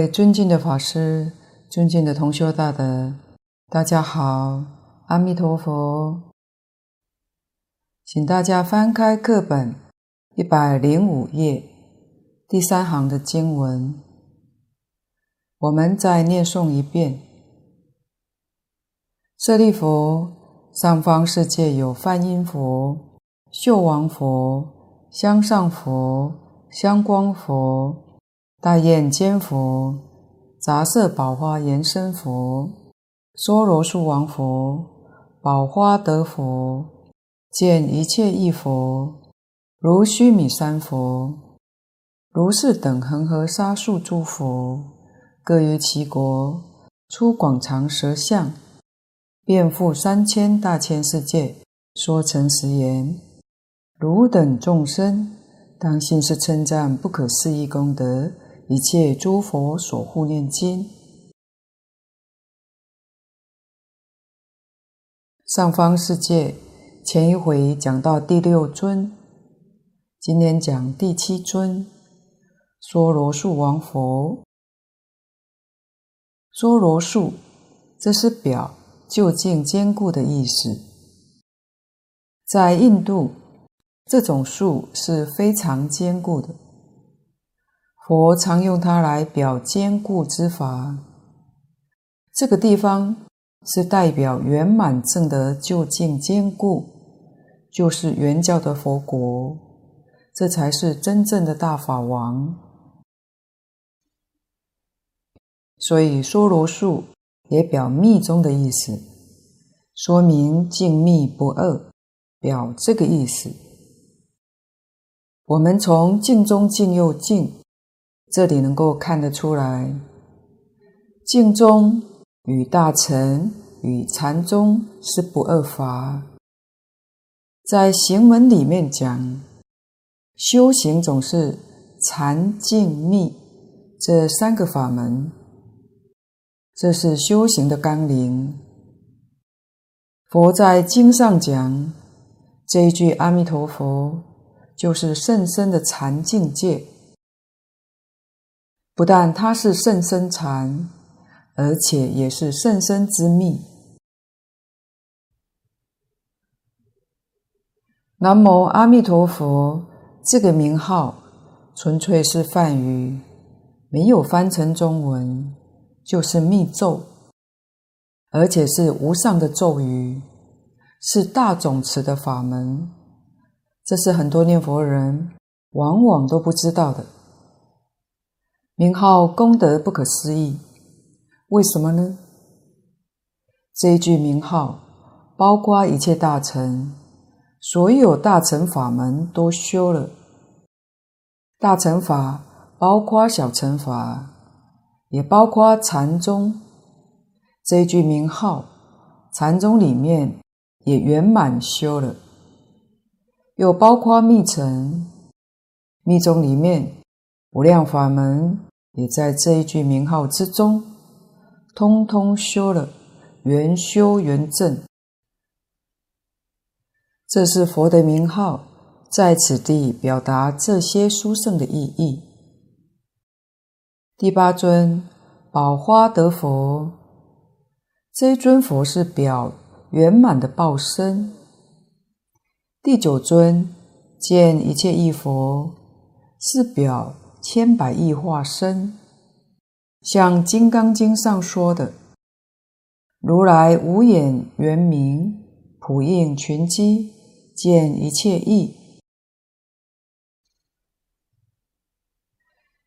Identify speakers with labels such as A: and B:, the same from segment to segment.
A: 位尊敬的法师，尊敬的同修大德，大家好，阿弥陀佛。请大家翻开课本一百零五页第三行的经文，我们再念诵一遍：舍利弗，上方世界有梵音佛、秀王佛、香上佛、香光佛。大焰肩佛、杂色宝华严身佛、娑罗树王佛、宝花德佛、见一切义佛、如须弥山佛、如是等恒河沙数诸佛，各于其国出广长舌相，遍覆三千大千世界，说成实言：汝等众生，当信是称赞不可思议功德。一切诸佛所护念经，上方世界前一回讲到第六尊，今天讲第七尊，娑罗树王佛。娑罗树，这是表究竟坚固的意思。在印度，这种树是非常坚固的。佛常用它来表坚固之法。这个地方是代表圆满证得究竟坚固，就是圆教的佛国，这才是真正的大法王。所以娑罗树也表密宗的意思，说明静密不二，表这个意思。我们从静中静又静。这里能够看得出来，静宗与大乘与禅宗是不二法。在行文里面讲，修行总是禅静密这三个法门，这是修行的纲领。佛在经上讲这一句阿弥陀佛，就是甚深的禅境界。不但它是甚深禅，而且也是甚深之密。南无阿弥陀佛，这个名号纯粹是梵语，没有翻成中文，就是密咒，而且是无上的咒语，是大总持的法门。这是很多念佛人往往都不知道的。名号功德不可思议，为什么呢？这一句名号包括一切大乘，所有大乘法门都修了。大乘法包括小乘法，也包括禅宗。这一句名号，禅宗里面也圆满修了，又包括密乘，密宗里面无量法门。也在这一句名号之中，通通修了，圆修圆证。这是佛的名号，在此地表达这些殊胜的意义。第八尊宝花德佛，这一尊佛是表圆满的报身。第九尊见一切义佛，是表。千百亿化身，像《金刚经》上说的：“如来无眼圆明，普应群机，见一切意。”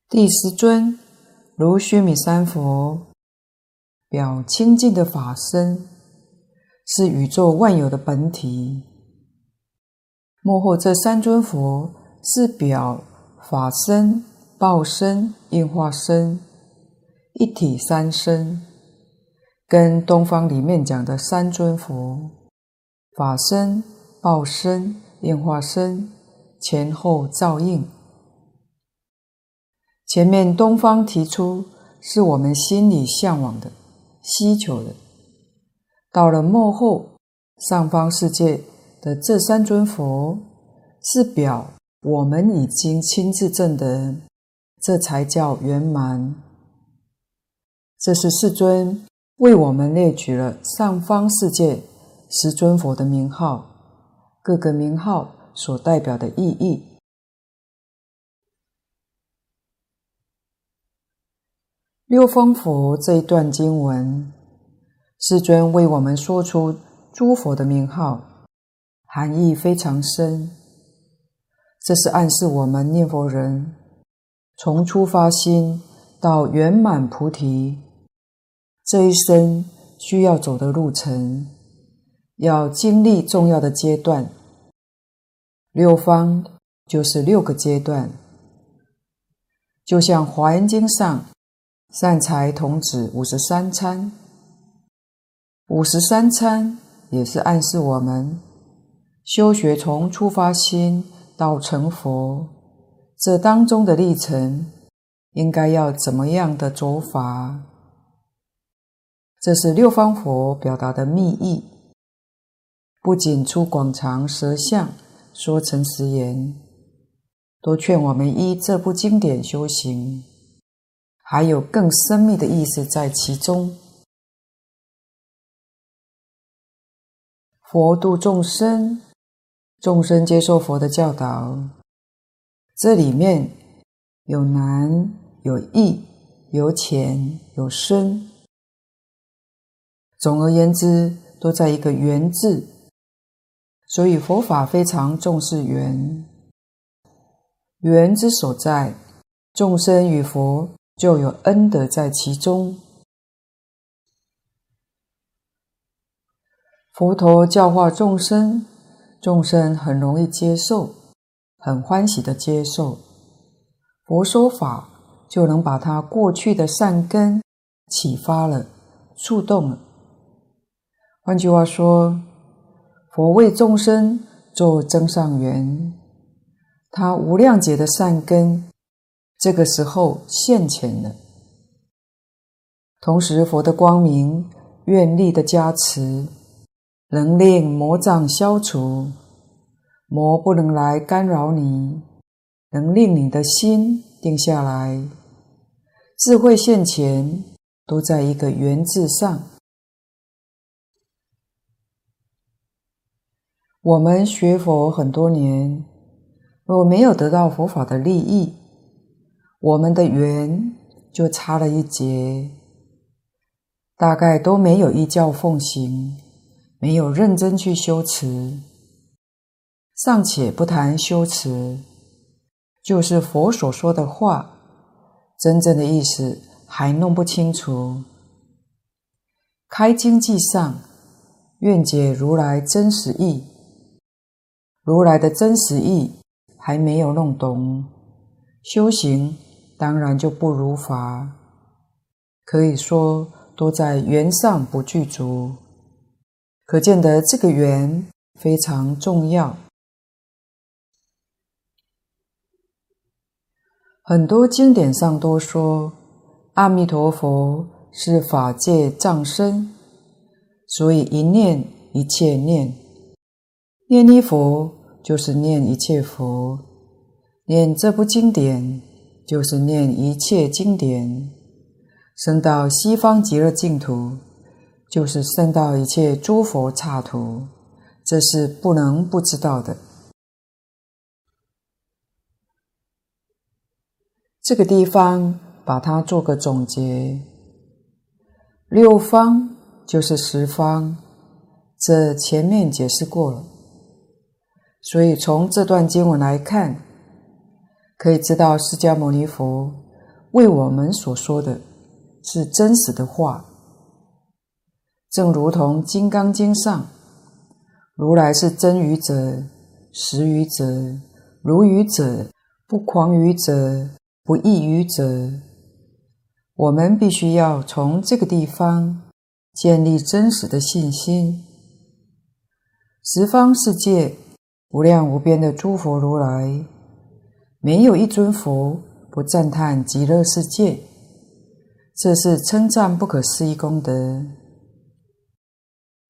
A: 第十尊如须弥山佛，表清净的法身，是宇宙万有的本体。末后这三尊佛是表法身。报身、应化身，一体三身，跟东方里面讲的三尊佛，法身、报身、应化身，前后照应。前面东方提出是我们心里向往的、希求的，到了末后上方世界的这三尊佛，是表我们已经亲自证得。这才叫圆满。这是世尊为我们列举了上方世界十尊佛的名号，各个名号所代表的意义。六方佛这一段经文，世尊为我们说出诸佛的名号，含义非常深。这是暗示我们念佛人从初发心到圆满菩提这一生需要走的路程，要经历重要的阶段。六方就是六个阶段，就像《华严经》上善财童子五十三参，五十三参也是暗示我们修学从初发心到成佛这当中的历程，应该要怎么样的走法。这是六方佛表达的密意，不仅出广长舌相说成实言，都劝我们依这部经典修行，还有更深密的意思在其中。佛度众生，众生接受佛的教导，这里面有难有易，有浅有深。总而言之，都在一个缘字，所以佛法非常重视缘。缘之所在，众生与佛就有恩德在其中。佛陀教化众生，众生很容易接受，很欢喜的接受。佛说法，就能把他过去的善根启发了，触动了。换句话说，佛为众生做增上缘，他无量劫的善根，这个时候现前了。同时，佛的光明、愿力的加持，能令魔障消除，魔不能来干扰你，能令你的心定下来，智慧现前，都在一个缘字上。我们学佛很多年，若没有得到佛法的利益，我们的缘就差了一截，大概都没有依教奉行，没有认真去修持。尚且不谈修持，就是佛所说的话，真正的意思还弄不清楚。开经偈上，愿解如来真实意。如来的真实意还没有弄懂，修行当然就不如法。可以说都在缘上不具足，可见得这个缘非常重要。很多经典上都说阿弥陀佛是法界藏身，所以一念一切念。念一佛就是念一切佛，念这部经典就是念一切经典。生到西方极乐净土，就是生到一切诸佛刹土，这是不能不知道的。这个地方把它做个总结：六方就是十方，这前面解释过了。所以，从这段经文来看，可以知道释迦牟尼佛为我们所说的是真实的话。正如同《金刚经》上，如来是真语者、实语者、如语者、不狂语者、不易于者。我们必须要从这个地方建立真实的信心。十方世界。无量无边的诸佛如来，没有一尊佛不赞叹极乐世界，这是称赞不可思议功德。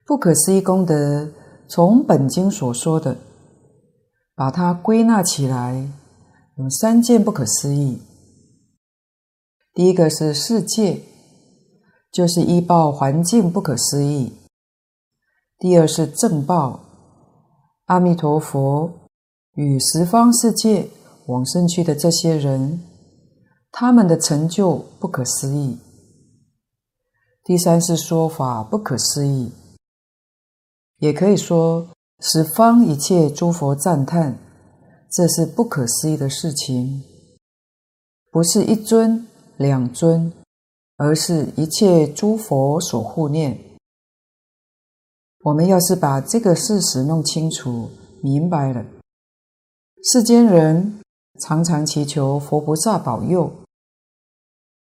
A: 不可思议功德，从本经所说的，把它归纳起来，有三件不可思议。第一个是世界，就是依报环境不可思议；第二是正报，阿弥陀佛与十方世界往生去的这些人，他们的成就不可思议；第三是说法不可思议，也可以说十方一切诸佛赞叹，这是不可思议的事情，不是一尊两尊。而是一切诸佛所护念。我们要是把这个事实弄清楚、明白了，世间人常常祈求佛菩萨保佑，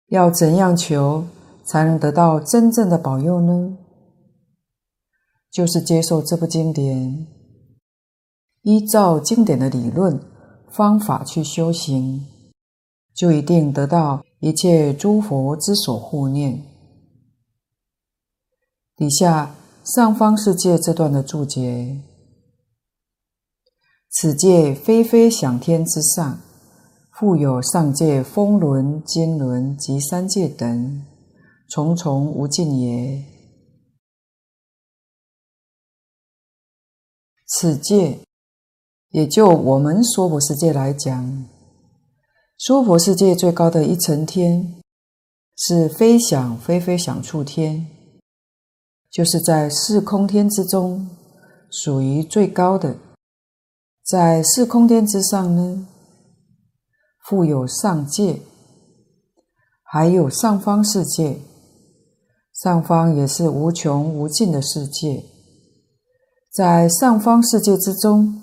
A: 要怎样求才能得到真正的保佑呢？就是接受这部经典，依照经典的理论方法去修行，就一定得到。一切诸佛之所护念。底下上方世界这段的注解：此界非非想天之上，复有上界风轮、金轮及三界等，重重无尽也。此界，也就我们娑婆世界来讲。娑婆世界最高的一层天，是非想非非想处天，就是在四空天之中，属于最高的。在四空天之上呢，复有上界，还有上方世界，上方也是无穷无尽的世界。在上方世界之中，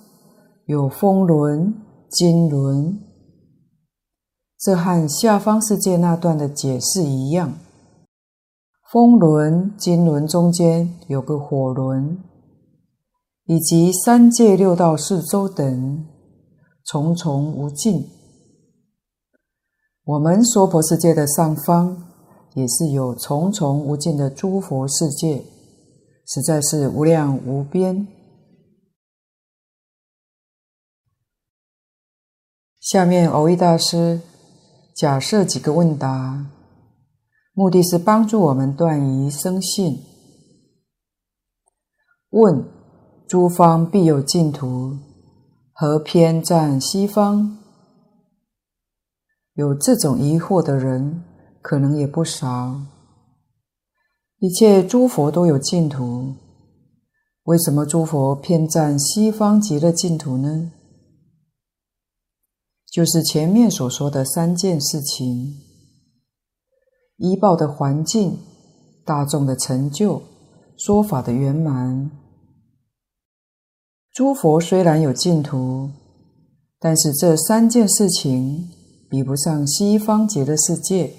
A: 有风轮、金轮。这和下方世界那段的解释一样，风轮、金轮中间有个火轮，以及三界六道四周等，重重无尽。我们娑婆世界的上方也是有重重无尽的诸佛世界，实在是无量无边。下面蕅益大师。假设几个问答，目的是帮助我们断疑生信。问：诸方必有净土，何偏赞西方？有这种疑惑的人，可能也不少。一切诸佛都有净土，为什么诸佛偏赞西方极乐净土呢？就是前面所说的三件事情：依报的环境、大众的成就、说法的圆满。诸佛虽然有净土，但是这三件事情比不上西方极乐世界。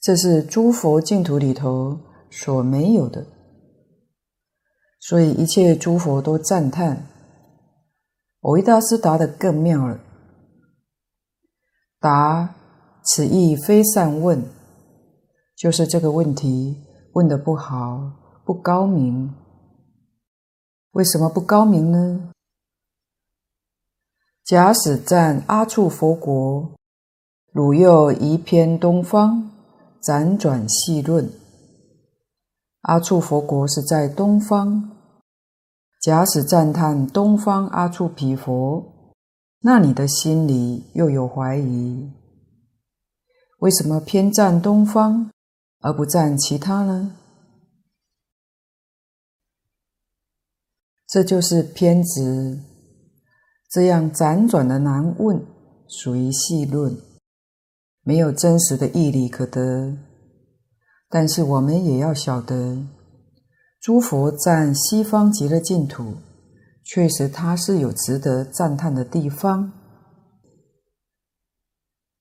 A: 这是诸佛净土里头所没有的。所以一切诸佛都赞叹，维大师答得更妙了。答：此亦非善问，就是这个问题问得不好，不高明。为什么不高明呢？假使赞阿处佛国，汝又移偏东方，辗转细论。阿处佛国是在东方。假使赞叹东方阿处毗佛，那你的心里又有怀疑：为什么偏赞东方而不赞其他呢？这就是偏执。这样辗转的难问，属于细论，没有真实的义理可得。但是我们也要晓得。诸佛赞西方极乐净土，确实它是有值得赞叹的地方。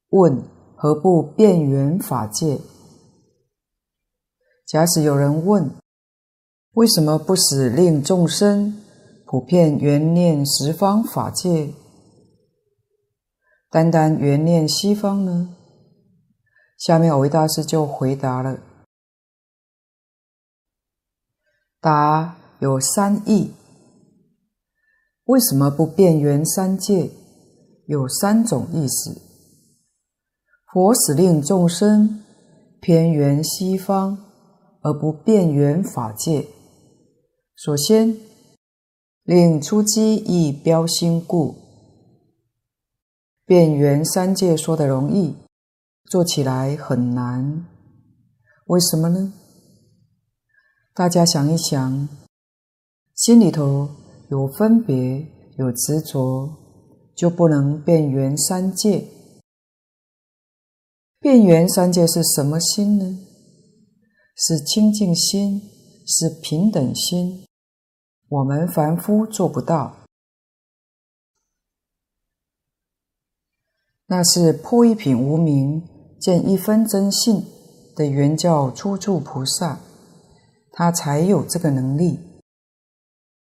A: 问：何不遍缘法界？假使有人问：为什么不使令众生普遍缘念十方法界，单单缘念西方呢？下面蕅益大师就回答了。答：有三义。为什么不遍缘三界？有三种意思。佛使令众生偏缘西方，而不遍缘法界。首先，令初机亦标心故。遍缘三界说的容易，做起来很难。为什么呢？大家想一想，心里头有分别、有执着，就不能变缘三界。变缘三界是什么心呢？是清净心，是平等心。我们凡夫做不到，那是破一品无明，见一分真性的圆教初住菩萨，他才有这个能力。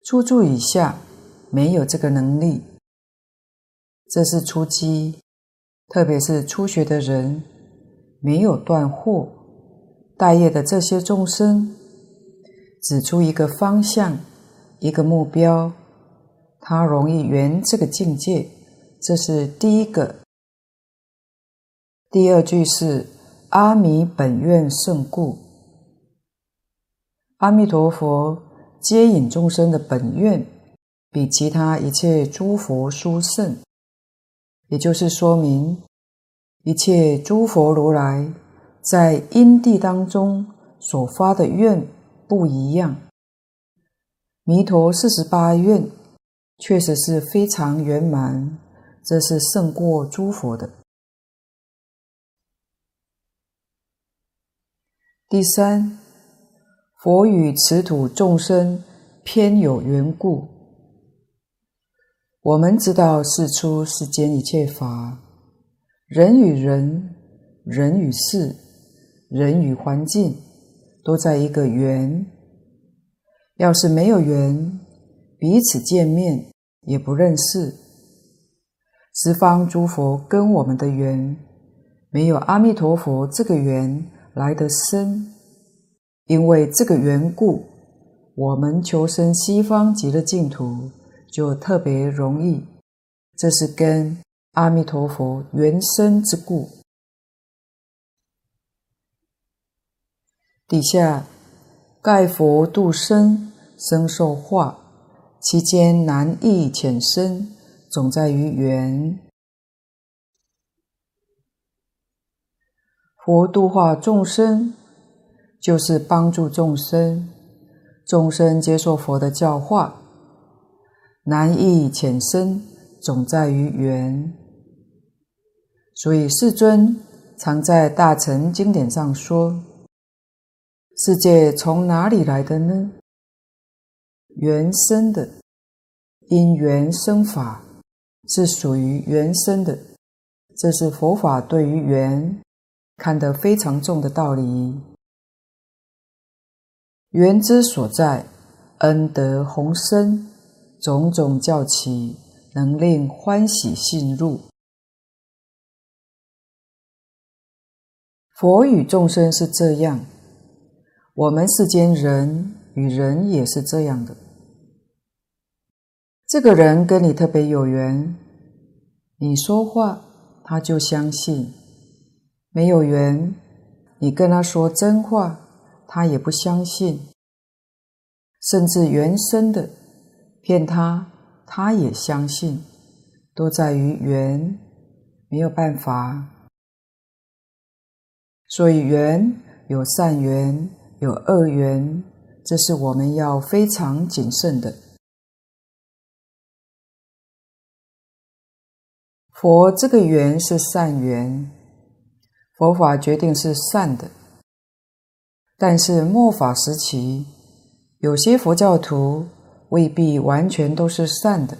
A: 初住以下没有这个能力，这是初机，特别是初学的人，没有断惑，待业的这些众生，指出一个方向。一个目标，他容易圆这个境界，这是第一个。第二句是阿弥本愿胜故，阿弥陀佛接引众生的本愿比其他一切诸佛殊胜，也就是说明一切诸佛如来在因地当中所发的愿不一样。弥陀四十八愿确实是非常圆满，这是胜过诸佛的。第三，佛与此土众生偏有缘故。我们知道世出世间一切法，人与人、人与事、人与环境，都在一个缘。要是没有缘，彼此见面也不认识。十方诸佛跟我们的缘，没有阿弥陀佛这个缘来得深。因为这个缘故，我们求生西方极乐净土就特别容易。这是跟阿弥陀佛缘深之故。底下盖佛度生。生受化，其间难易浅深，总在于缘。佛度化众生，就是帮助众生，众生接受佛的教化，难易浅深，总在于缘。所以世尊常在大乘经典上说：“世界从哪里来的呢？”缘生的，因缘生法，是属于缘生的。这是佛法对于缘看得非常重的道理。缘之所在，恩德宏深，种种教起，能令欢喜信入。佛与众生是这样，我们世间人与人也是这样的。这个人跟你特别有缘，你说话他就相信；没有缘，你跟他说真话，他也不相信。甚至原生的骗他，他也相信，都在于缘，没有办法。所以缘有善缘，有恶缘，这是我们要非常谨慎的。佛这个缘是善缘，佛法决定是善的。但是末法时期，有些佛教徒未必完全都是善的，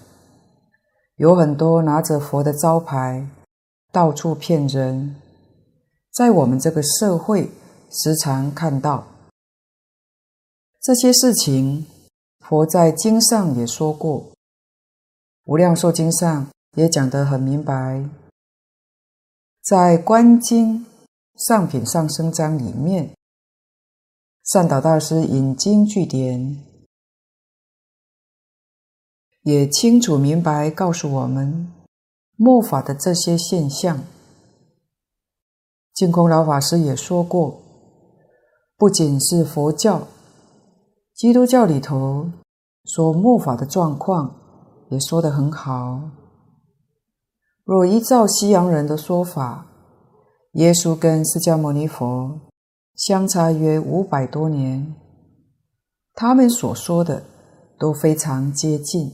A: 有很多拿着佛的招牌到处骗人，在我们这个社会时常看到这些事情。佛在经上也说过，《无量寿经》上。也讲得很明白，在《观经上品上生章》里面，善导大师引经据典，也清楚明白告诉我们末法的这些现象。净空老法师也说过，不仅是佛教，基督教里头说末法的状况也说得很好。若依照西洋人的说法，耶稣跟释迦牟尼佛相差约五百多年，他们所说的都非常接近，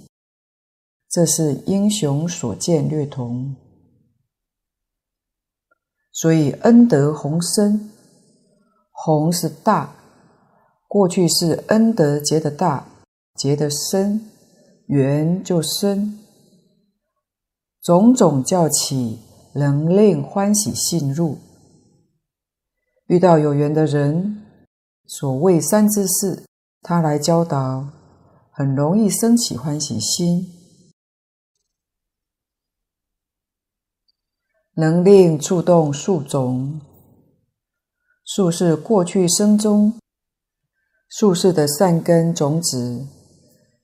A: 这是英雄所见略同。所以恩德宏深，宏是大，过去是恩德结的大，结的深，缘就深。种种教起，能令欢喜信入。遇到有缘的人，所谓善知识，他来教导，很容易生起欢喜心，能令触动树种。树是过去生中树世的善根种子，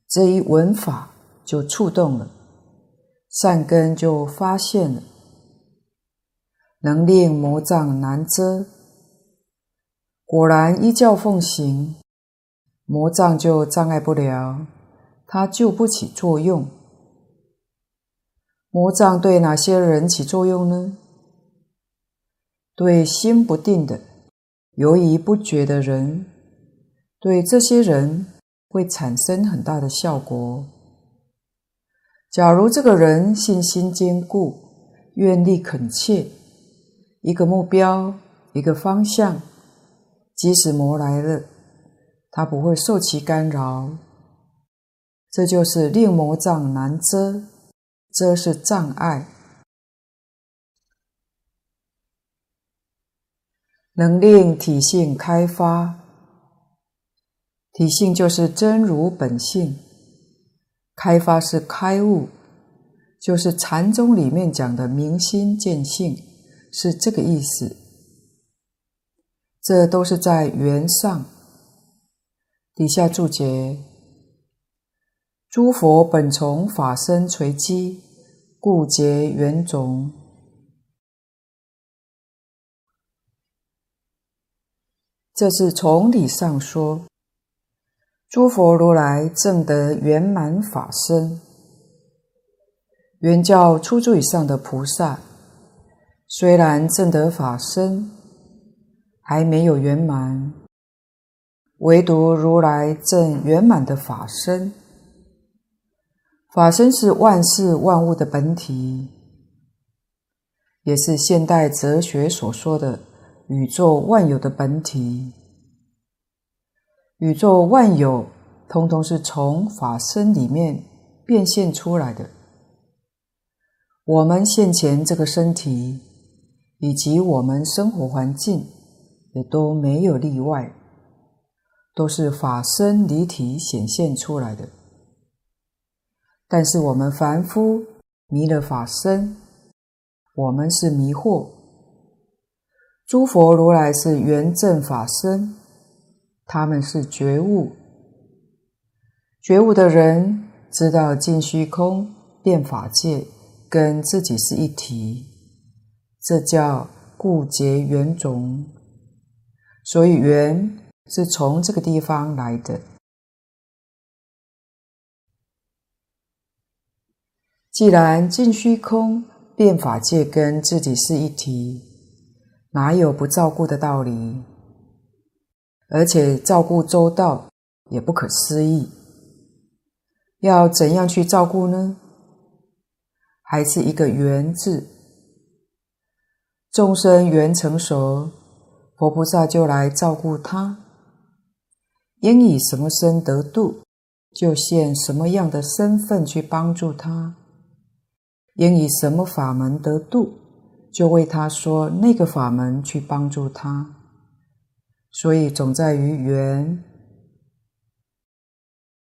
A: 这一闻法就触动了。善根就发现了，能令魔障难遮。果然依教奉行，魔障就障碍不了，它就不起作用。魔障对哪些人起作用呢？对心不定的、犹豫不决的人，对这些人会产生很大的效果。假如这个人信心坚固、愿力恳切，一个目标、一个方向，即使魔来了，他不会受其干扰。这就是令魔障难遮，遮是障碍，能令体性开发。体性就是真如本性。开发是开悟，就是禅宗里面讲的明心见性，是这个意思。这都是在缘上。底下注解：诸佛本从法身垂机，故结缘种。这是从理上说。诸佛如来正得圆满法身，原教初住以上的菩萨，虽然正得法身，还没有圆满，唯独如来正圆满的法身。法身是万事万物的本体，也是现代哲学所说的宇宙万有的本体。宇宙万有，通通是从法身里面变现出来的。我们现前这个身体，以及我们生活环境，也都没有例外，都是法身离体显现出来的。但是我们凡夫迷了法身，我们是迷惑。诸佛如来是圆正法身。他们是觉悟，觉悟的人知道尽虚空遍法界跟自己是一体，这叫故结缘种。所以缘是从这个地方来的。既然尽虚空变法界跟自己是一体，哪有不照顾的道理？而且照顾周到，也不可思议。要怎样去照顾呢？还是一个缘字。众生缘成熟，佛菩萨就来照顾他。应以什么身得度，就现什么样的身份去帮助他；应以什么法门得度，就为他说那个法门去帮助他。所以总在于缘。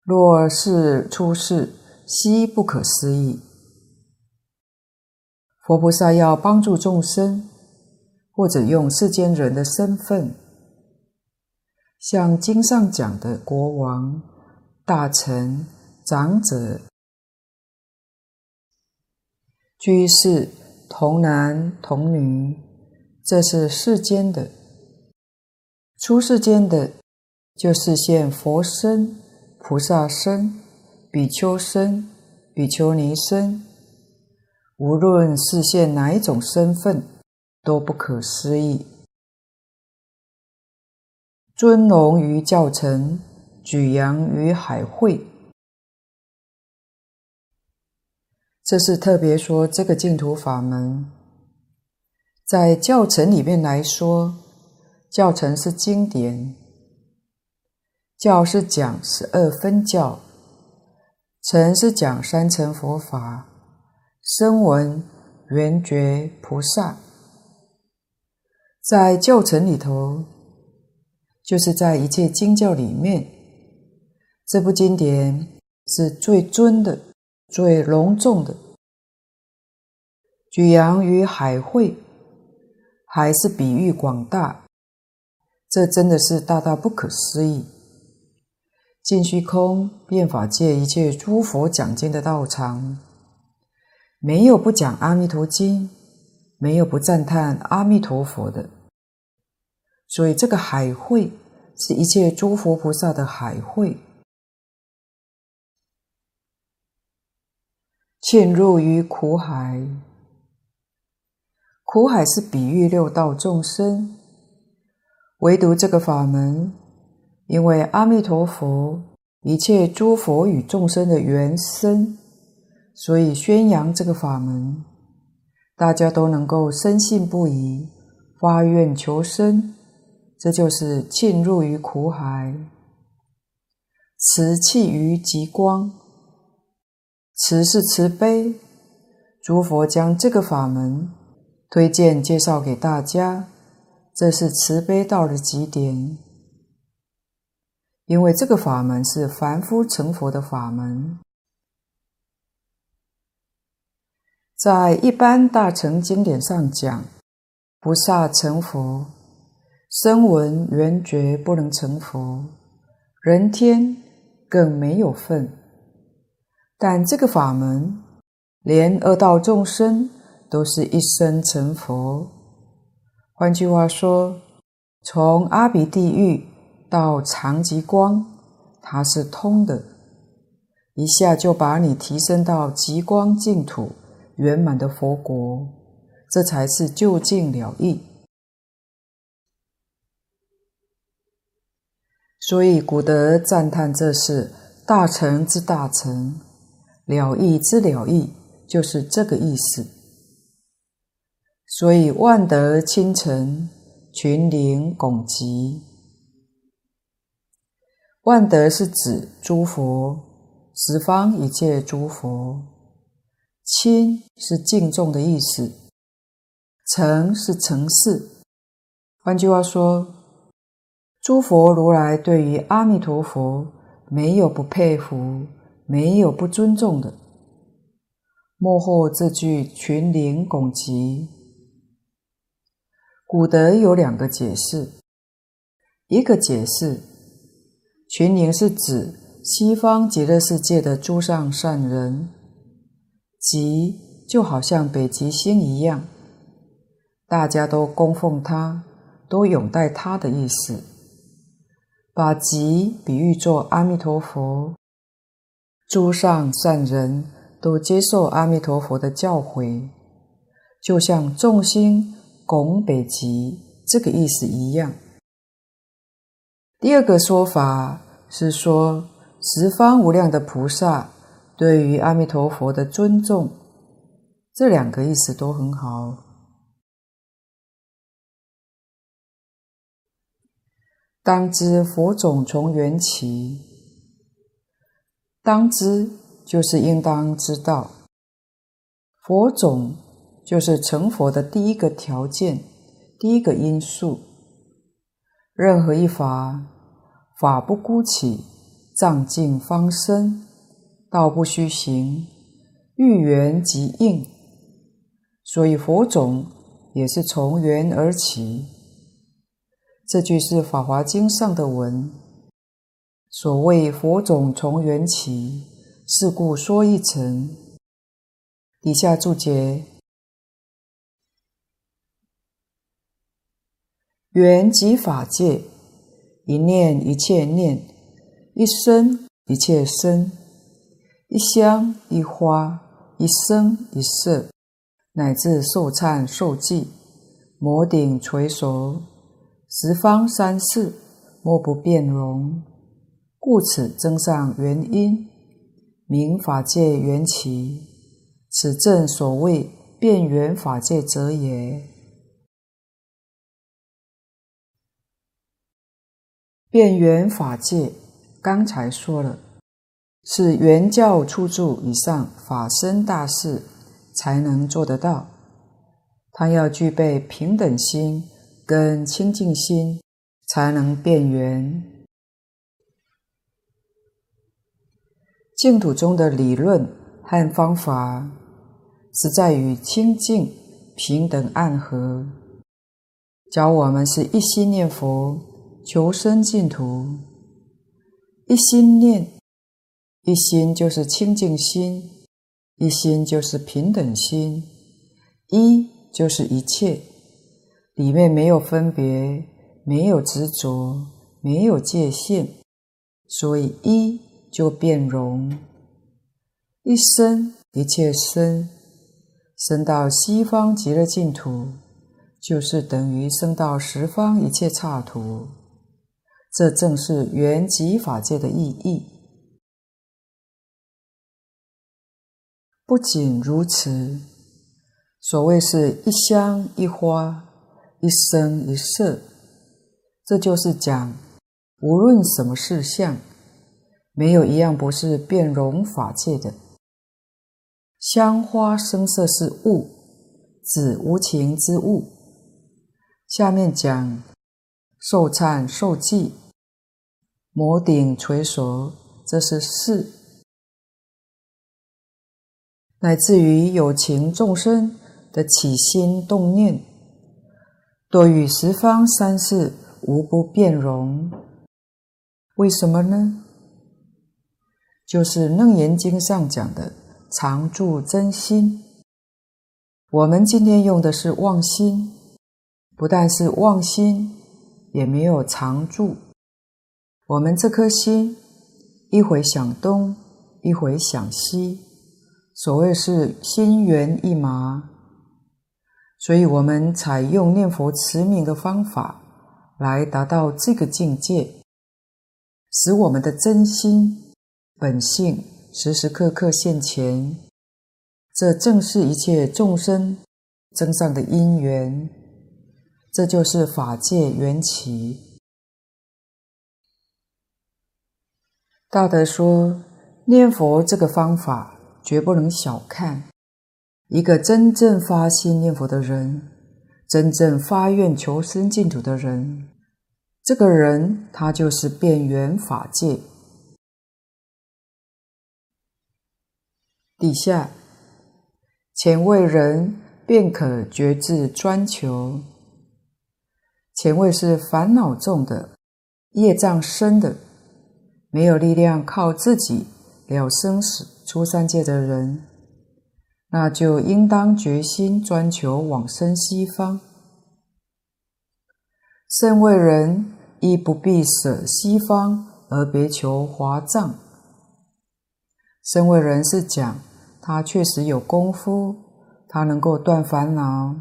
A: 若是出世，悉不可思议。佛菩萨要帮助众生，或者用世间人的身份，像经上讲的国王、大臣、长者、居士、童男童女、这是世间的；出世间的，就是现佛身、菩萨身、比丘身、比丘尼身。无论示现哪一种身份，都不可思议。尊龙于教城，举扬于海会。这是特别说这个净土法门，在教程里面来说，教程是经典，教是讲十二分教，成是讲三乘佛法，声闻、缘觉、菩萨，在教程里头，就是在一切经教里面，这部经典是最尊的。最隆重的举扬于海会，还是比喻广大，这真的是大大不可思议。尽虚空遍法界一切诸佛讲经的道场，没有不讲阿弥陀经，没有不赞叹阿弥陀佛的。所以这个海会是一切诸佛菩萨的海会。嵌入于苦海，苦海是比喻六道众生，唯独这个法门，因为阿弥陀佛一切诸佛与众生的缘深，所以宣扬这个法门，大家都能够深信不疑，发愿求生，这就是潜入于苦海，辞弃于极光。慈是慈悲，诸佛将这个法门推荐介绍给大家，这是慈悲到了极点。因为这个法门是凡夫成佛的法门，在一般大乘经典上讲，菩萨成佛，声闻缘觉不能成佛，人天更没有份。但这个法门，连恶道众生都是一生成佛。换句话说，从阿鼻地狱到常寂光，它是通的，一下就把你提升到极光净土圆满的佛国，这才是究竟了义。所以古德赞叹这是大乘之大乘。了义之了义，就是这个意思。所以万德清晨，群灵拱击。万德是指诸佛，十方一切诸佛。亲是敬重的意思，城是城市。换句话说，诸佛如来对于阿弥陀佛没有不佩服。没有不尊重的。末后这句群灵拱击，古德有两个解释。一个解释，群灵是指西方极乐世界的诸上善人，极就好像北极星一样，大家都供奉他，都拥戴他的意思，把极比喻作阿弥陀佛。诸上善人都接受阿弥陀佛的教诲，就像众星拱北极这个意思一样。第二个说法是说，十方无量的菩萨对于阿弥陀佛的尊重，这两个意思都很好。当知佛种从缘起。当知就是应当知道，佛种就是成佛的第一个条件，第一个因素。任何一法，法不孤起，藏尽方生，道不虚行，遇缘即应。所以佛种也是从缘而起。这句是《法华经》上的文。所谓佛种从缘起，是故说一乘。底下注解：缘即法界，一念一切念，一生一切生，一香一花，一声一色，乃至受忏受记，摩顶垂手，十方三世，莫不变容。故此增上原因，名法界缘起，此正所谓变缘法界者也。变缘法界，刚才说了，是原教初住以上法身大士才能做得到。他要具备平等心跟清净心，才能变圆。净土中的理论和方法，是在于清净、平等、暗合，教我们是一心念佛。求生净土，一心念，一心就是清净心，一心就是平等心，一就是一切，里面没有分别，没有执着，没有界限，所以一就变容，一生一切生，生到西方极乐净土，就是等于生到十方一切刹土。这正是圆寂法界的意义。不仅如此，所谓是一香一花，一生一色，这就是讲，无论什么事相，没有一样不是变容法界的。香花声色是物，指无情之物。下面讲。受忏受记，摩顶垂手，这是事；乃至于有情众生的起心动念，多与十方三世无不变容。为什么呢？就是《楞严经》上讲的常住真心。我们今天用的是妄心，不但是妄心。也没有常住，我们这颗心一会想东，一会想西，所谓是心猿意马，所以我们采用念佛持名的方法来达到这个境界，使我们的真心本性时时刻刻现前，这正是一切众生增上的因缘。这就是法界缘起。大德说，念佛这个方法绝不能小看。一个真正发心念佛的人，真正发愿求生净土的人，这个人他就是变缘法界。底下，前谓人便可觉志专求。前谓是烦恼重的、业障深的、没有力量靠自己了生死出三界的人，那就应当决心专求往生西方。声闻人亦不必舍西方而别求华藏。声闻人是讲他确实有功夫，他能够断烦恼，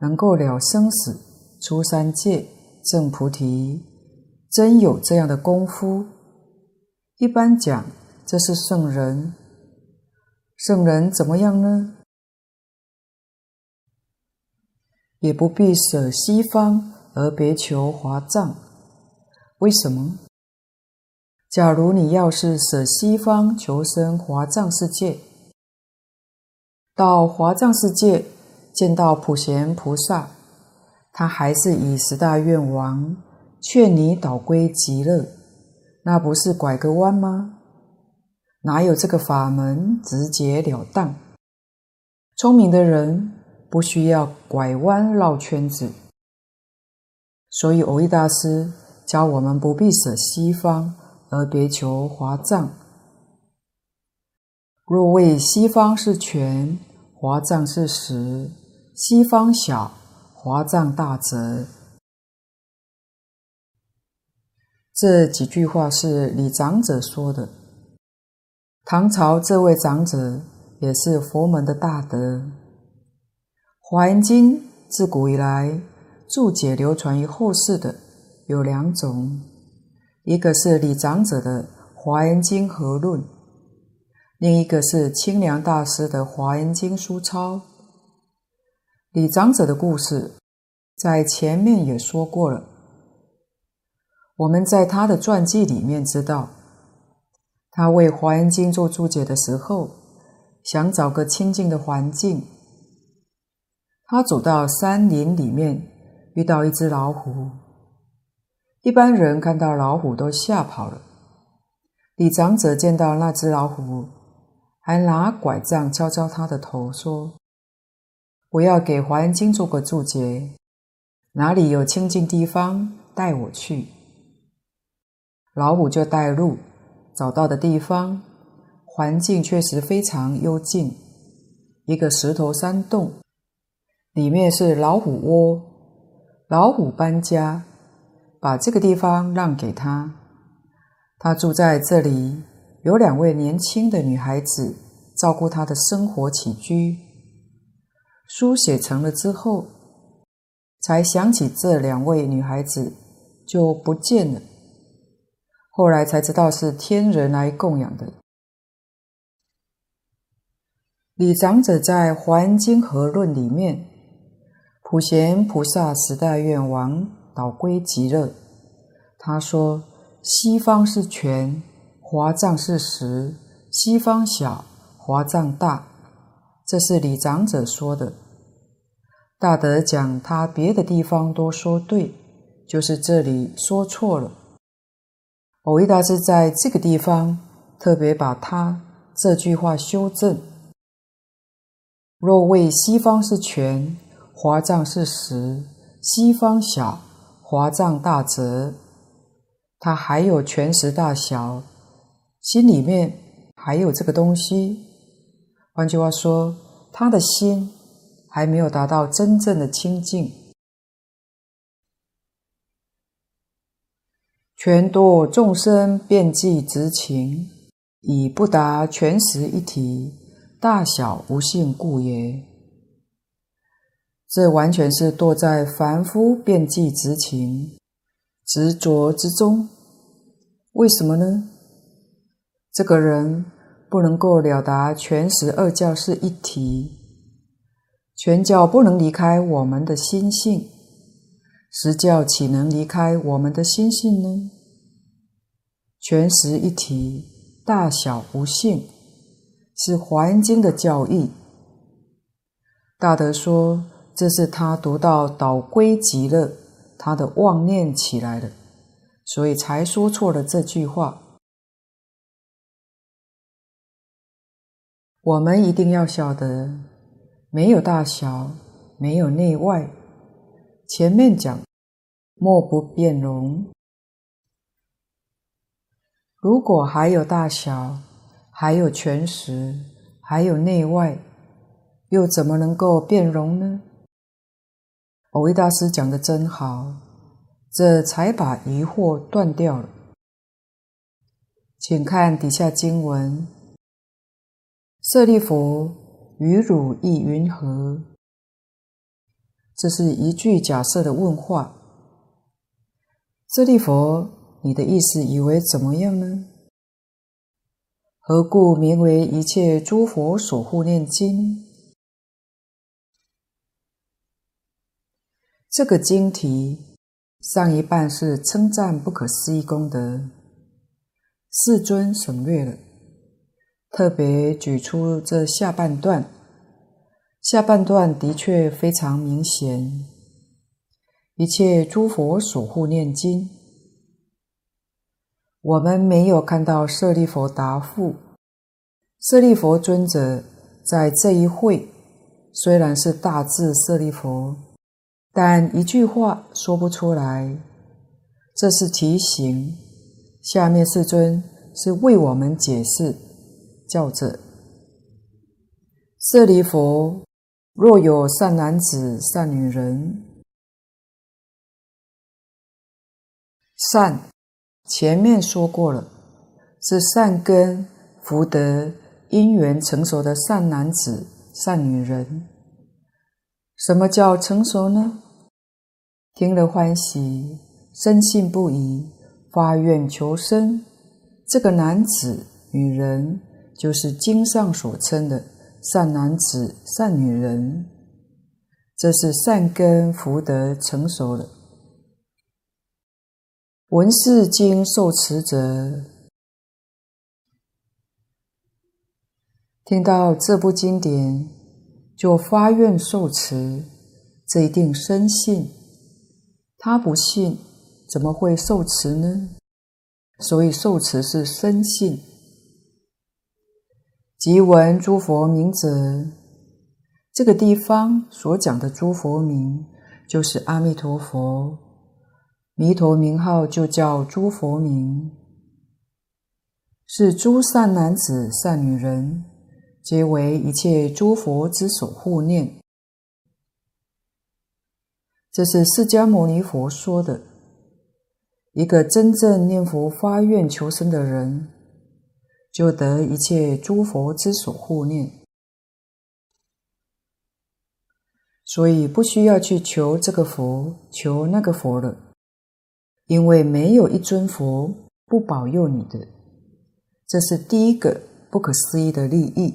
A: 能够了生死。出三界证菩提，真有这样的功夫。一般讲，这是圣人。圣人怎么样呢？也不必舍西方而别求华藏。为什么？假如你要是舍西方求生华藏世界，到华藏世界见到普贤菩萨。他还是以十大愿王劝你导归极乐，那不是拐个弯吗？哪有这个法门直截了当？聪明的人不需要拐弯绕圈子，所以蕅益大师教我们不必舍西方而别求华藏。若谓西方是权，华藏是实，西方小。华藏大则，这几句话是李长者说的。唐朝这位长者也是佛门的大德。《华严经》自古以来注解流传于后世的有两种，一个是李长者的《华严经合论》，另一个是清凉大师的《华严经书钞》。李长者的故事在前面也说过了，我们在他的传记里面知道。他为《华严经》做注解的时候，想找个清净的环境。他走到山林里面，遇到一只老虎。一般人看到老虎都吓跑了。李长者见到那只老虎，还拿拐杖敲敲他的头，说：“我要给《华严经》做个注解，哪里有清净地方，带我去。”老虎就带路。找到的地方，环境确实非常幽静，一个石头山洞，里面是老虎窝。老虎搬家，把这个地方让给他，他住在这里。有两位年轻的女孩子照顾他的生活起居。书写成了之后，才想起这两位女孩子就不见了。后来才知道是天人来供养的。李长者在《华严经合论》里面，普贤菩萨十大愿王导归极乐。他说：“西方是全，华藏是实；西方小，华藏大。”这是李长者说的。大德讲他别的地方都说对，就是这里说错了。蕅益大师在这个地方特别把他这句话修正：若谓西方是全，华藏是实；西方小，华藏大则，他还有全实大小，心里面还有这个东西。换句话说，他的心还没有达到真正的清净。全堕众生遍计执情，以不达全实一体，大小无性故也。这完全是堕在凡夫遍计执情、执着之中。为什么呢？这个人不能够了达全实二教是一体，全教不能离开我们的心性。实教岂能离开我们的心性呢？全实一体，大小无性，是《华严经》的教义。大德说，这是他读到导归极乐，他的妄念起来了，所以才说错了这句话。我们一定要晓得，没有大小，没有内外。前面讲。莫不变容。如果还有大小，还有全实，还有内外，又怎么能够变容呢？蕅益大师讲得真好，这才把疑惑断掉了。请看底下经文：舍利弗，于汝意云何？这是一句假设的问话。舍利弗，你的意思以为怎么样呢？何故名为一切诸佛所护念经？这个经题上一半是称赞不可思议功德，世尊省略了，特别举出这下半段。下半段的确非常明显。一切诸佛所护念经，我们没有看到舍利弗答复。舍利弗尊者在这一会虽然是大智舍利弗，但一句话说不出来。这是提醒，下面世尊是为我们解释，叫着：舍利弗，若有善男子、善女人。善，前面说过了，是善根福德因缘成熟的善男子、善女人。什么叫成熟呢？听了欢喜，深信不疑，发愿求生。这个男子、女人，就是经上所称的善男子、善女人。这是善根福德成熟了。闻是经受持者，听到这部经典就发愿受持，这一定深信。他不信，怎么会受持呢？所以受持是深信。即闻诸佛名者，这个地方所讲的诸佛名，就是阿弥陀佛。弥陀名号就叫诸佛名，是诸善男子、善女人，皆为一切诸佛之所护念。这是释迦牟尼佛说的，一个真正念佛发愿求生的人，就得一切诸佛之所护念，所以不需要去求这个佛，求那个佛了。因为没有一尊佛不保佑你的，这是第一个不可思议的利益，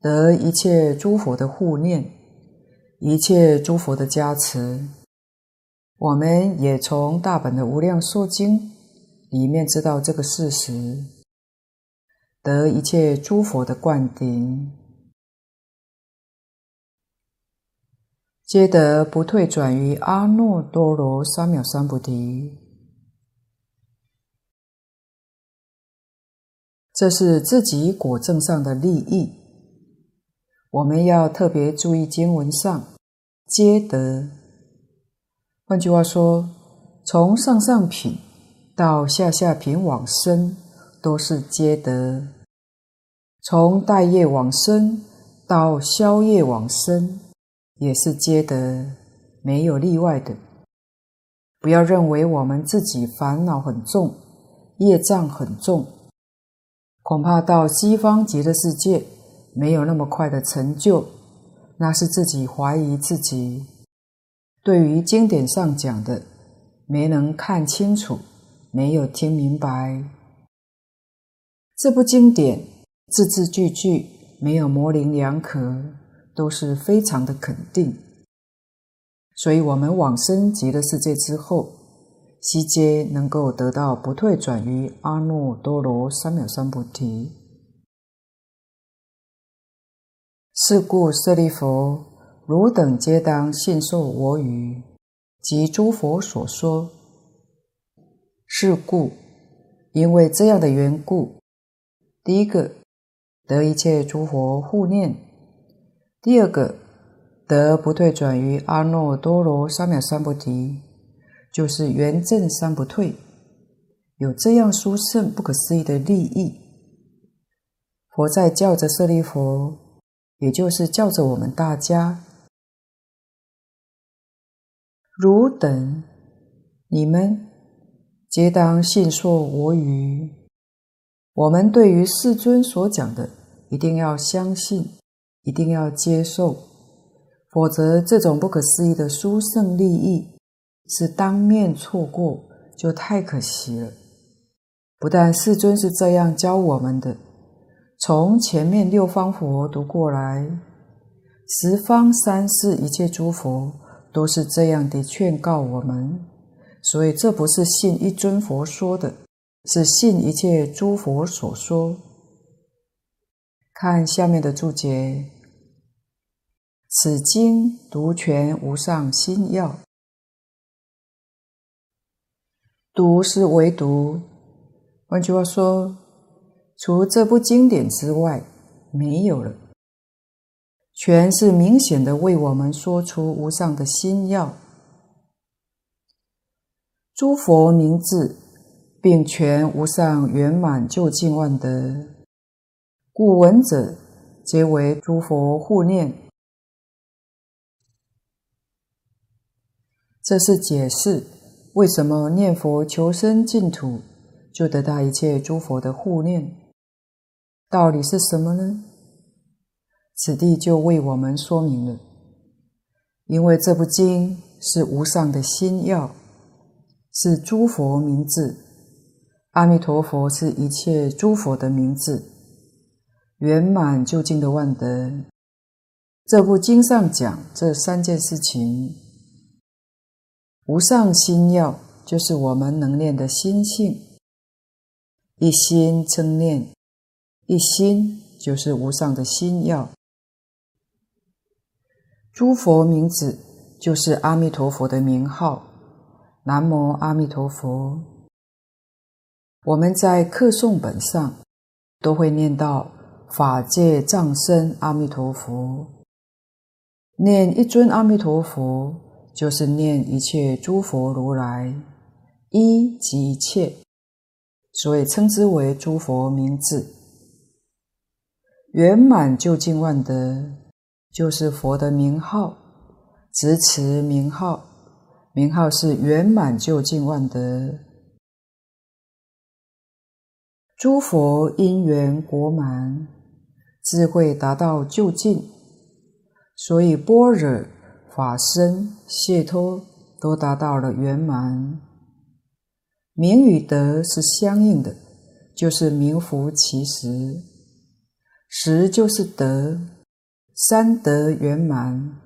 A: 得一切诸佛的护念，一切诸佛的加持。我们也从大本的无量寿经里面知道这个事实，得一切诸佛的灌顶，皆得不退转于阿耨多罗三藐三菩提。这是自己果证上的利益，我们要特别注意经文上皆得。换句话说，从上上品到下下品往生，都是皆得；从带业往生到消业往生。也是皆得，没有例外的。不要认为我们自己烦恼很重，业障很重，恐怕到西方极乐世界没有那么快的成就，那是自己怀疑自己。对于经典上讲的，没能看清楚，没有听明白。这部经典字字句句没有模棱两可。都是非常的肯定，所以，我们往生极乐世界之后，悉皆能够得到不退转于阿耨多罗三藐三菩提。是故，舍利弗，汝等皆当信受我语及诸佛所说。是故，因为这样的缘故，第一个得一切诸佛护念。第二个，得不退转于阿耨多罗三藐三菩提，就是圆证三不退，有这样殊胜不可思议的利益。佛在教着舍利弗，也就是教着我们大家，汝等，你们皆当信受我语。我们对于世尊所讲的，一定要相信。一定要接受，否则这种不可思议的殊胜利益是当面错过，就太可惜了。不但世尊是这样教我们的，从前面六方佛读过来，十方三世一切诸佛都是这样的劝告我们，所以这不是信一尊佛说的，是信一切诸佛所说。看下面的注解。此经独全无上心要，独是唯独。换句话说，除这部经典之外，没有了。全是明显的为我们说出无上的心要。诸佛名字，并全无上圆满究竟万德，故闻者皆为诸佛护念。这是解释为什么念佛求生净土就得到一切诸佛的护念。道理是什么呢？此地就为我们说明了。因为这部经是无上的心药，是诸佛名字，阿弥陀佛是一切诸佛的名字，圆满究竟的万德。这部经上讲这三件事情，无上心要就是我们能念的心性，一心称念，一心就是无上的心要。诸佛名字就是阿弥陀佛的名号，南无阿弥陀佛。我们在课诵本上都会念到法界藏身阿弥陀佛，念一尊阿弥陀佛就是念一切诸佛如来，一即一切，所以称之为诸佛名字，圆满究竟万德。就是佛的名号，执持名号，名号是圆满究竟万德。诸佛因缘果满，智慧达到究竟，所以般若、法身、解脱都达到了圆满。名与德是相应的，就是名符其实，实就是德。三德圆满，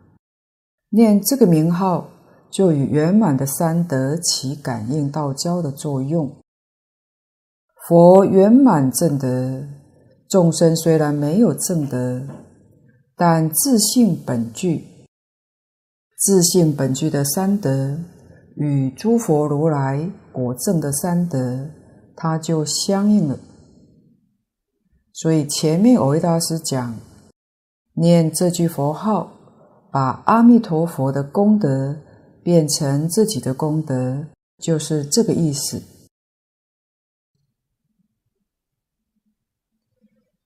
A: 念这个名号，就与圆满的三德起感应道交的作用。佛圆满正德，众生虽然没有正德，但自性本具，自性本具的三德与诸佛如来果证的三德，它就相应了。所以前面蕅益大师讲。念这句佛号，把阿弥陀佛的功德变成自己的功德，就是这个意思。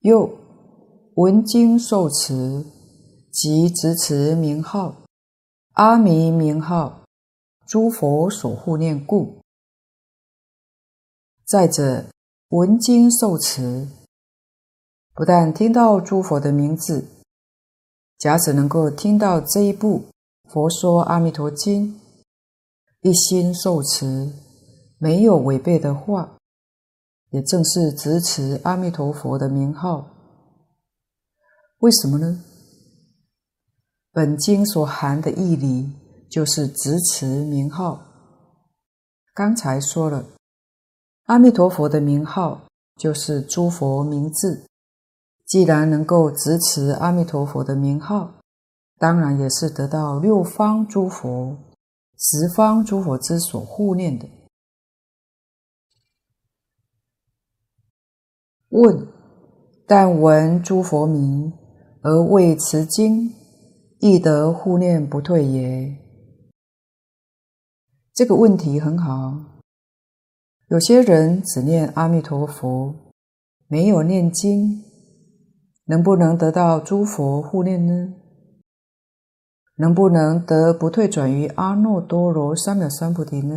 A: 又闻经受持，即执持名号，阿弥名号，诸佛所护念故。再者，闻经受持，不但听到诸佛的名字。假使能够听到这一部《佛说阿弥陀经》，一心受持，没有违背的话，也正是执持阿弥陀佛的名号。为什么呢？本经所含的义理就是执持名号。刚才说了，阿弥陀佛的名号就是诸佛名字。既然能够执持阿弥陀佛的名号，当然也是得到六方诸佛、十方诸佛之所护念的。问：但闻诸佛名而未持经，亦得护念不退耶？这个问题很好。有些人只念阿弥陀佛，没有念经。能不能得到诸佛护念呢？能不能得不退转于阿耨多罗三藐三菩提呢？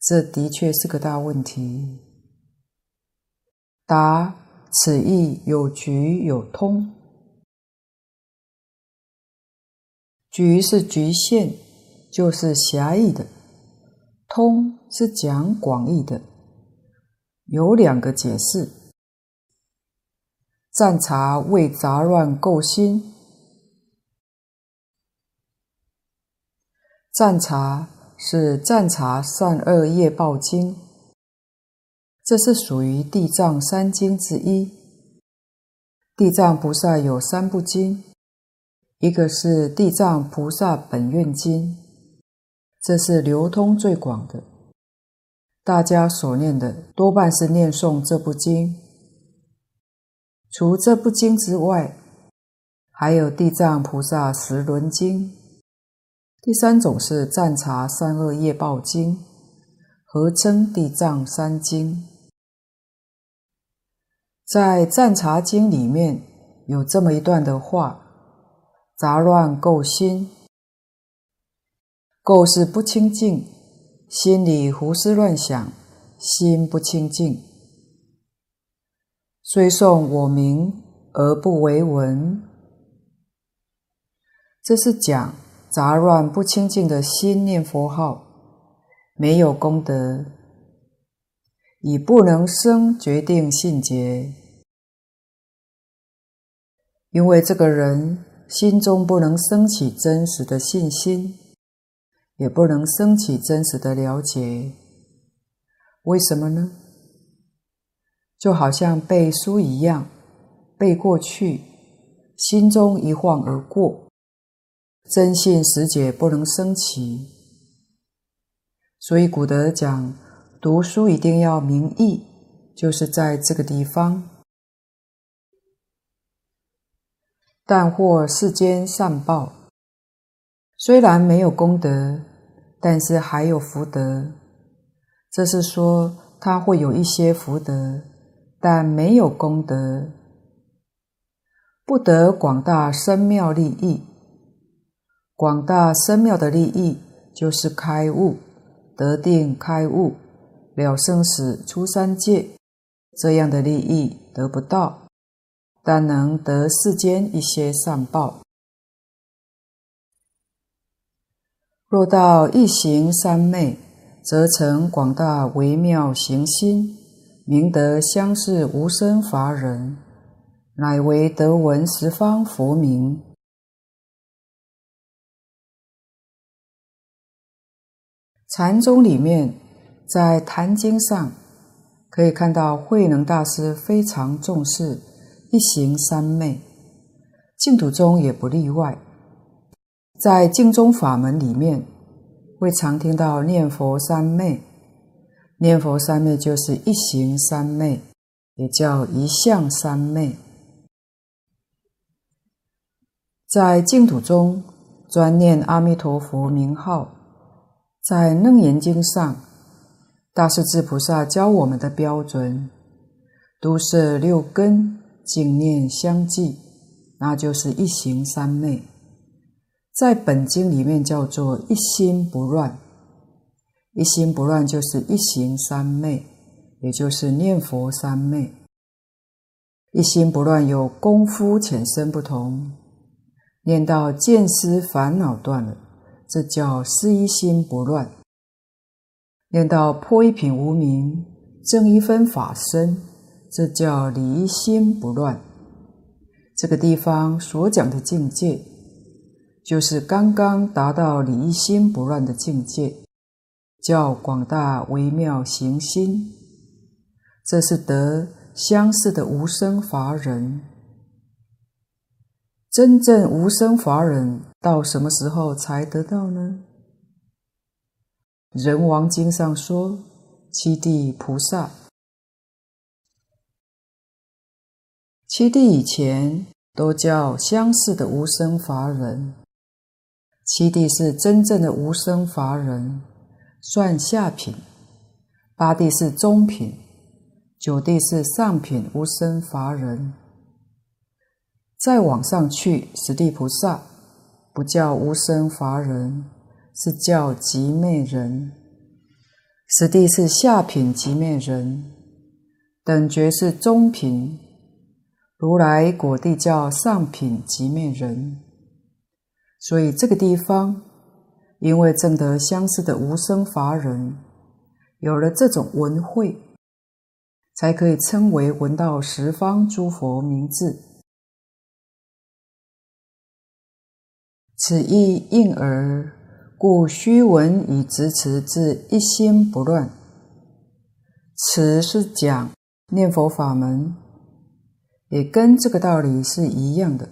A: 这的确是个大问题。答：此义有局有通。局是局限，就是狭义的；通是讲广义的。有两个解释。暂察为杂乱垢心，暂察是暂察善恶业报经，这是属于地藏三经之一。地藏菩萨有三部经，一个是地藏菩萨本愿经，这是流通最广的，大家所念的多半是念诵这部经。除这部经之外，还有地藏菩萨十轮经。第三种是暂察善恶业报经，合称地藏三经。在赞茶经里面有这么一段的话：杂乱垢心，垢是不清净，心里胡思乱想，心不清净。虽诵我名而不为闻，这是讲杂乱不清净的心念佛号，没有功德，以不能生决定信解。因为这个人心中不能升起真实的信心，也不能升起真实的了解。为什么呢？就好像背书一样，背过去，心中一晃而过，真信实解不能升起。所以古德讲，读书一定要明义，就是在这个地方。但获世间善报，虽然没有功德，但是还有福德。这是说他会有一些福德，但没有功德，不得广大深妙利益。广大深妙的利益就是开悟、得定、开悟、了生死、出三界，这样的利益得不到。但能得世间一些善报。若到一行三昧，则成广大微妙行心，明得相似无生法忍，乃为得闻十方佛名。禅宗里面，在《坛经》上可以看到，慧能大师非常重视。一行三昧，净土宗也不例外。在净宗法门里面，会常听到念佛三昧。念佛三昧就是一行三昧，也叫一向三昧。在净土中，专念阿弥陀佛名号。在《楞严经》上，大势至菩萨教我们的标准，都摄六根。净念相继，那就是一行三昧。在本经里面叫做一心不乱，一心不乱就是一行三昧，也就是念佛三昧。一心不乱有功夫浅深不同，念到见思烦恼断了，这叫思一心不乱；念到破一品无明，证一分法身。这叫离心不乱。这个地方所讲的境界，就是刚刚达到离心不乱的境界，叫广大微妙行心。这是得相似的无生法忍。真正无生法忍到什么时候才得到呢？人王经上说，七地菩萨。七地以前都叫相似的无生法忍，七地是真正的无生法忍，算下品；八地是中品，九地是上品无生法忍。再往上去，十地菩萨不叫无生法忍，是叫寂灭人。十地是下品寂灭人，等觉是中品。如来果地叫上品寂灭人，所以这个地方，因为证得相似的无生法忍，有了这种闻慧，才可以称为闻到十方诸佛名字。此意应而，故虚文以直持至一心不乱。此是讲念佛法门。也跟这个道理是一样的。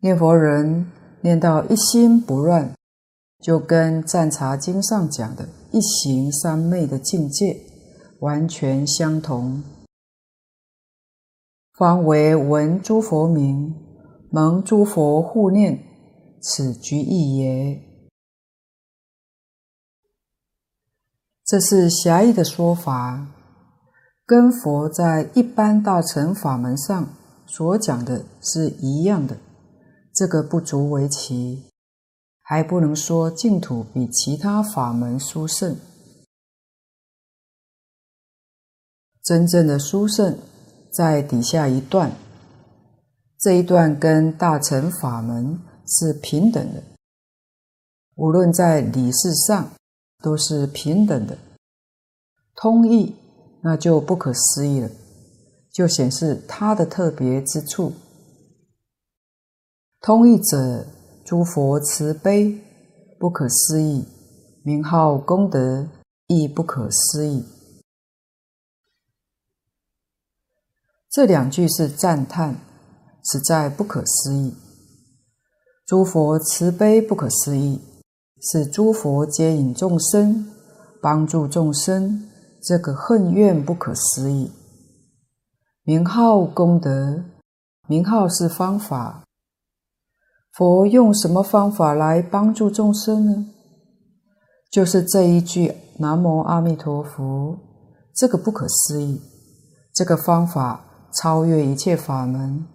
A: 念佛人念到一心不乱，就跟《赞茶经》上讲的一行三昧的境界完全相同。方为闻诸佛名，蒙诸佛护念，此具义也。这是狭义的说法。跟佛在一般大乘法门上所讲的是一样的，这个不足为奇，还不能说净土比其他法门殊胜。真正的殊胜在底下一段，这一段跟大乘法门是平等的，无论在理事上都是平等的，通义那就不可思议了，就显示它的特别之处。通义者，诸佛慈悲不可思议，名号功德亦不可思议。这两句是赞叹，实在不可思议。诸佛慈悲不可思议，是诸佛接引众生，帮助众生，这个恨怨不可思议。名号功德，名号是方法。佛用什么方法来帮助众生呢？就是这一句“南无阿弥陀佛”，这个不可思议，这个方法超越一切法门，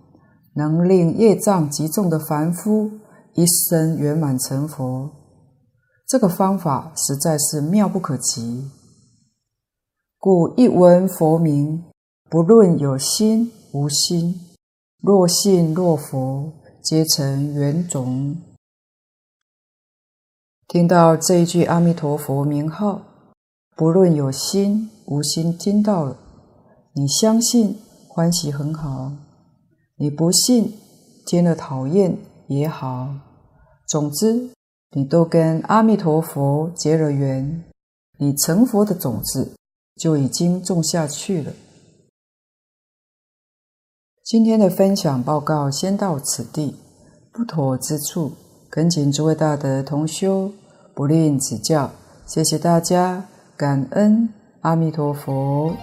A: 能令业障极重的凡夫一生圆满成佛。这个方法实在是妙不可及。故一闻佛名，不论有心无心，若信若佛。皆成圆种。听到这一句阿弥陀佛名号，不论有心无心，听到了，你相信欢喜很好，你不信听了讨厌也好，总之你都跟阿弥陀佛结了缘，你成佛的种子就已经种下去了。今天的分享报告先到此地，不妥之处，恳请诸位大德同修不吝指教，谢谢大家，感恩阿弥陀佛。